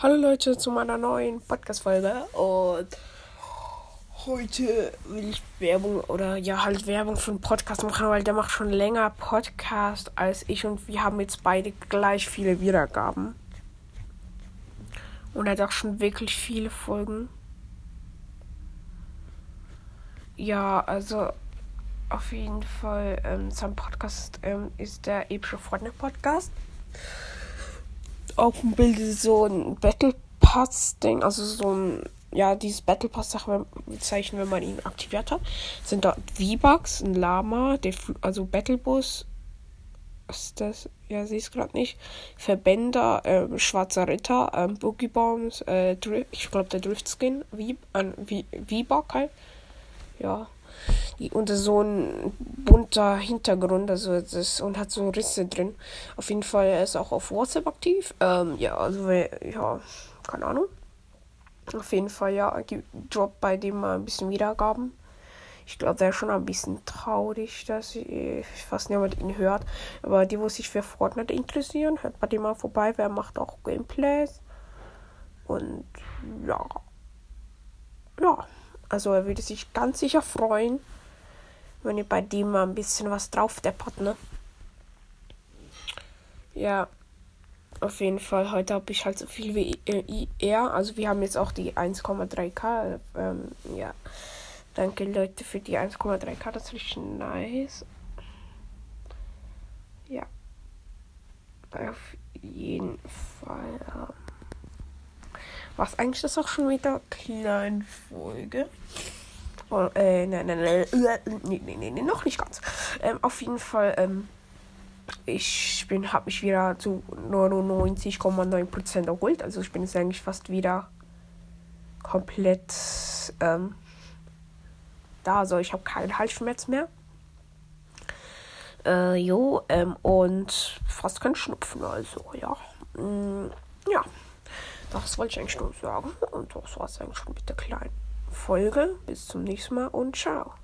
Hallo Leute zu meiner neuen Podcast-Folge und heute will ich Werbung oder ja halt Werbung für einen Podcast machen, weil der macht schon länger Podcast als ich und wir haben jetzt beide gleich viele Wiedergaben. Und er hat auch schon wirklich viele Folgen. Ja, also auf jeden Fall ähm, sein Podcast ähm, ist der epische Fortnite Auf dem Bild so ein Battle Pass Ding, also so ein ja, dieses Battle Pass Sache Zeichen, wenn man ihn aktiviert hat, sind dort V-Bucks, ein Lama, der, also Battlebus, was ist das? Ja, sehe es gerade nicht. Verbänder, ähm, Schwarzer Ritter, ähm, Boogie Bombs, äh, ich glaube der Drift Skin, V-Buck halt. Ja und so ein bunter Hintergrund, also das und hat so Risse drin. Auf jeden Fall er ist auch auf WhatsApp aktiv. Ähm, ja, also ja, keine Ahnung. Auf jeden Fall ja, droppt bei dem mal ein bisschen Wiedergaben. Ich glaube, der ist schon ein bisschen traurig, dass ich, fast niemand ihn hört. Aber die, wo sich für Fortnite interessieren, hört bei dem mal vorbei. Wer macht auch Gameplays. Und ja. Ja. Also er würde sich ganz sicher freuen, wenn ihr bei dem mal ein bisschen was drauf deppert, ne? Ja, auf jeden Fall. Heute habe ich halt so viel wie er. Also wir haben jetzt auch die 1,3k. Ähm, ja. Danke Leute für die 1,3k. Das ist richtig nice. Ja. Auf jeden Fall. Was eigentlich das auch schon wieder kleine Folge. Oh, äh, nein, nein, nein, nee, nee, nee, nee, noch nicht ganz. Ähm, auf jeden Fall, ähm, ich bin, habe mich wieder zu 99,9% erholt. Also ich bin jetzt eigentlich fast wieder komplett ähm, da. Also ich habe keinen Halsschmerz mehr. Äh, jo, ähm, und fast kein Schnupfen, also ja. Mm, ja. Das wollte ich eigentlich nur sagen. Und das war es eigentlich schon mit der kleinen Folge. Bis zum nächsten Mal und ciao.